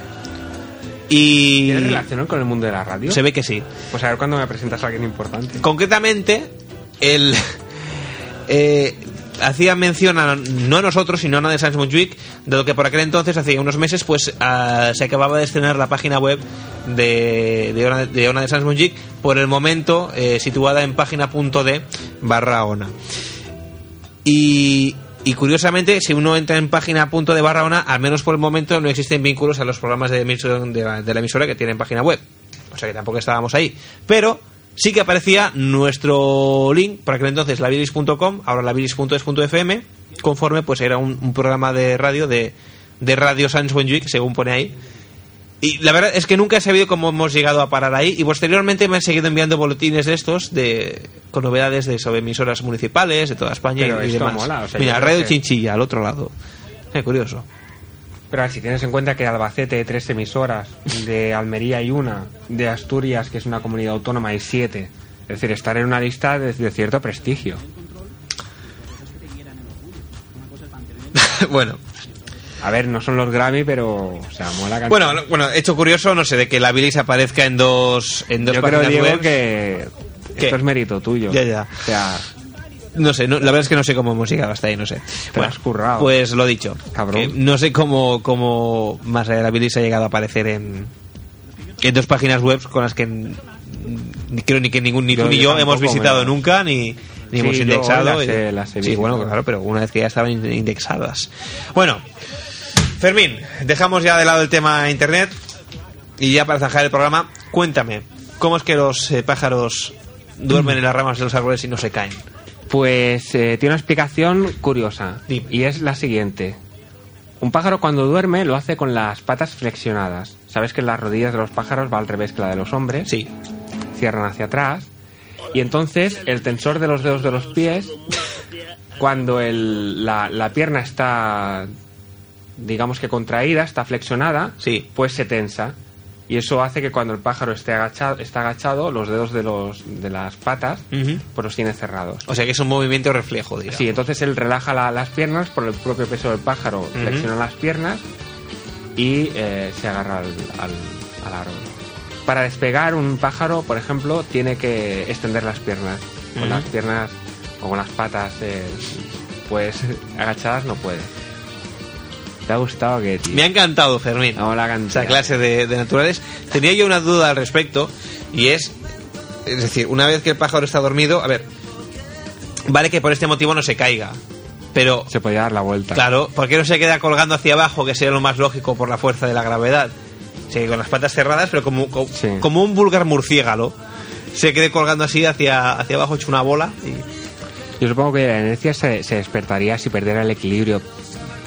Y ¿Tiene relación con el mundo de la radio? se ve que sí. Pues a ver cuándo me presentas a alguien importante. Concretamente, el eh, hacía mención a, no a nosotros, sino a Ana de Sans Montjuic, dado que por aquel entonces, hace unos meses, pues ah, se acababa de estrenar la página web de, de, de Ona de por el momento eh, situada en página.de barra Ona. Y, y curiosamente, si uno entra en página punto de barra ona, al menos por el momento no existen vínculos a los programas de, de, de la emisora que tienen página web. O sea que tampoco estábamos ahí. Pero sí que aparecía nuestro link, por aquel entonces laviris.com, ahora laviris.es.fm, conforme pues era un, un programa de radio de, de Radio Sans Montjuic, según pone ahí. Y la verdad es que nunca he sabido cómo hemos llegado a parar ahí y posteriormente me han seguido enviando boletines de estos de con novedades de sobre emisoras municipales de toda España Pero y, demás. mola, o sea, Mira, Radio que- Chinchilla, al otro lado. Qué curioso. Pero si tienes en cuenta que Albacete hay tres emisoras, de Almería hay una, de Asturias, que es una comunidad autónoma, hay siete. Es decir, estar en una lista de, de cierto prestigio. bueno, A ver, no son los Grammy, pero... O sea, mola bueno, bueno, hecho curioso, no sé, de que la bilis aparezca en dos en dos Yo creo, Diego, web. que ¿Qué? esto es mérito tuyo. Ya, ya. O sea, No sé, no- la verdad es que no sé cómo hemos llegado hasta ahí, no sé. Currado. Pues lo dicho. Cabrón. no sé cómo, cómo más allá de la bilis ha llegado a aparecer en, en dos páginas web con las que n- ni creo ni que ningún ni Yo- tú ni yo yo tampoco hemos visitado nunca ni, Sí, yo indexado. las y- he- las he sí, visto. bueno, claro, pero una vez que ya estaban in- indexadas. Bueno, Fermín, dejamos ya de lado el tema internet y ya para zanjar el programa, cuéntame, ¿cómo es que los eh, pájaros duermen en las ramas de los árboles y no se caen? Pues eh, tiene una explicación curiosa. Y es la siguiente. Un pájaro cuando duerme lo hace con las patas flexionadas. Sabes que las rodillas de los pájaros va al revés que la de los hombres. Sí. Cierran hacia atrás. Y entonces el tensor de los dedos de los pies, cuando el- la, la pierna está, digamos que contraída, está flexionada, pues se tensa. Y eso hace que cuando el pájaro esté agachado, está agachado los dedos de, los, de las patas pues los tiene cerrados. O sea que es un movimiento reflejo, digamos. Sí, entonces él relaja la- las piernas por el propio peso del pájaro, flexiona las piernas y eh, se agarra al, al- al árbol. Para despegar un pájaro, por ejemplo, tiene que extender las piernas. Con las piernas o con las patas, eh, pues agachadas no puede. ¿Te ha gustado que? Me ha encantado, Fermín. Esa clase de, de naturales. Tenía yo una duda al respecto y es, es decir, una vez que el pájaro está dormido, a ver, vale que por este motivo no se caiga, pero Se podía dar la vuelta. claro, ¿por qué no se queda colgando hacia abajo, que sería lo más lógico por la fuerza de la gravedad? Queda con las patas cerradas, pero como, como, como un vulgar murciélago. Se quede colgando así hacia, hacia abajo, hecho una bola. Y... Yo supongo que la inercia se, se despertaría si perdiera el equilibrio.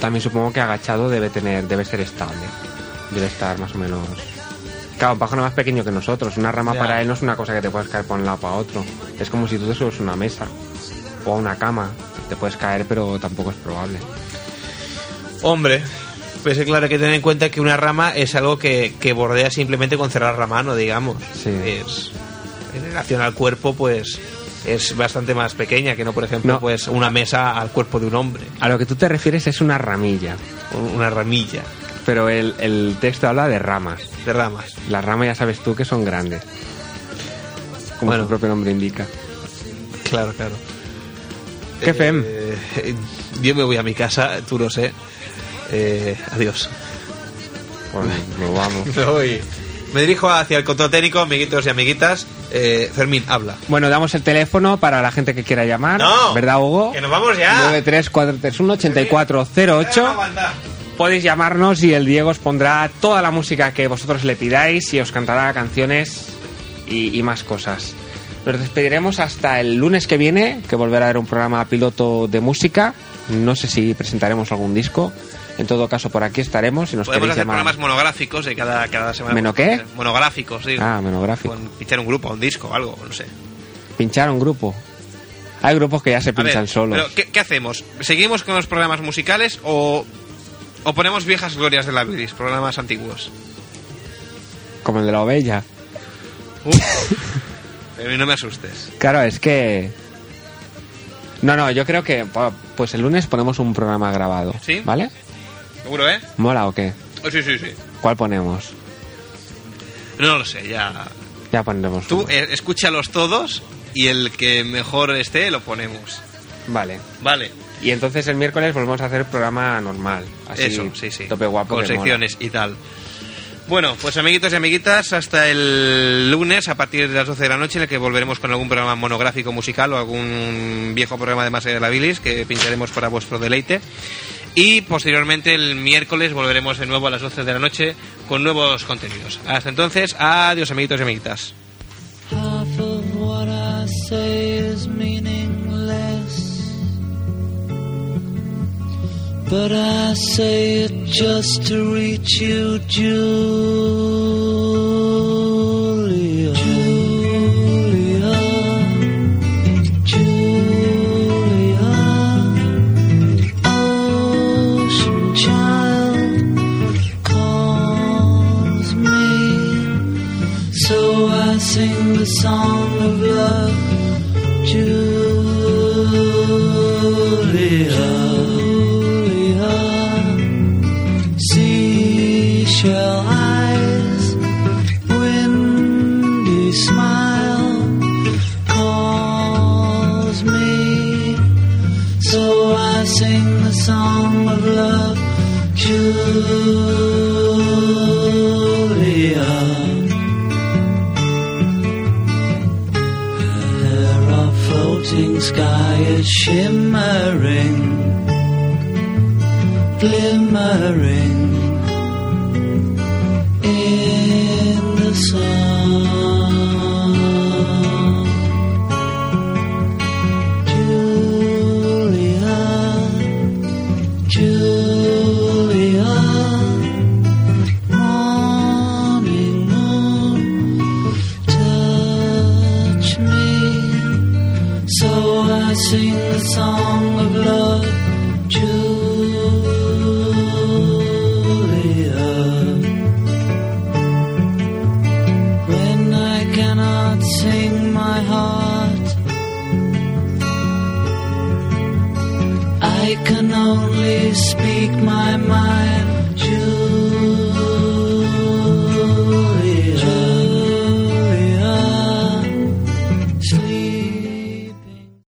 También supongo que agachado debe tener, debe ser estable. Debe estar más o menos. Claro, un pájaro más pequeño que nosotros. Una rama Ya. para él no es una cosa que te puedes caer por un lado para otro. Es como si tú te subes a una mesa o a una cama. Te puedes caer, pero tampoco es probable. Hombre, pues es claro hay que tener en cuenta que una rama es algo que, que bordea simplemente con cerrar la mano, digamos. Es, en relación al cuerpo, pues es bastante más pequeña que no, por ejemplo, No. pues una mesa al cuerpo de un hombre. A lo que tú te refieres es una ramilla. Una ramilla. Pero el, el texto habla de ramas. De ramas. Las ramas ya sabes tú que son grandes. Como Bueno. su propio nombre indica. Claro, claro. ¿Qué fem? Eh, yo me voy a mi casa, tú lo sé. Eh, adiós. Pues nos vamos. Me voy. Me dirijo hacia el control técnico, amiguitos y amiguitas. Eh, Fermín, habla. Bueno, damos el teléfono para la gente que quiera llamar. No, ¿Verdad, Hugo? Que nos vamos ya. 93431-8408. Podéis llamarnos y el Diego os pondrá toda la música que vosotros le pidáis y os cantará canciones y, y más cosas. Nos despediremos hasta el lunes que viene, que volverá a haber un programa piloto de música. No sé si presentaremos algún disco. En todo caso, por aquí estaremos. Si nos Podemos hacer llamar. programas monográficos de cada, cada semana. ¿Meno qué? Monográficos, digo. Ah, monográfico. Con pinchar un grupo, un disco, algo, no sé. Pinchar un grupo. Hay grupos que ya se A ver, pinchan solos. pero ¿qué, qué hacemos? ¿Seguimos con los programas musicales o, o ponemos viejas glorias de la bilis, programas antiguos? Como el de la ovella. Pero no me asustes. Claro, es que. No, no, yo creo que pues el lunes ponemos un programa grabado. ¿Sí? ¿Vale? ¿Seguro, eh? ¿Mola o qué? Oh, sí, sí, sí. ¿Cuál ponemos? No lo sé, ya. Ya pondremos. Tú uno. eh, escúchalos todos y el que mejor esté lo ponemos. Vale. Vale. Y entonces el miércoles volvemos a hacer programa normal. Así, Eso, sí, sí. Tope guapo. Con mola. secciones y tal. Bueno, pues amiguitos y amiguitas, hasta el lunes a partir de las 12 de la noche en el que volveremos con algún programa monográfico musical o algún viejo programa de Masa de la Bilis que pincharemos para vuestro deleite. Y posteriormente el miércoles volveremos de nuevo a las 12 de la noche con nuevos contenidos. Hasta entonces, adiós amiguitos y amiguitas.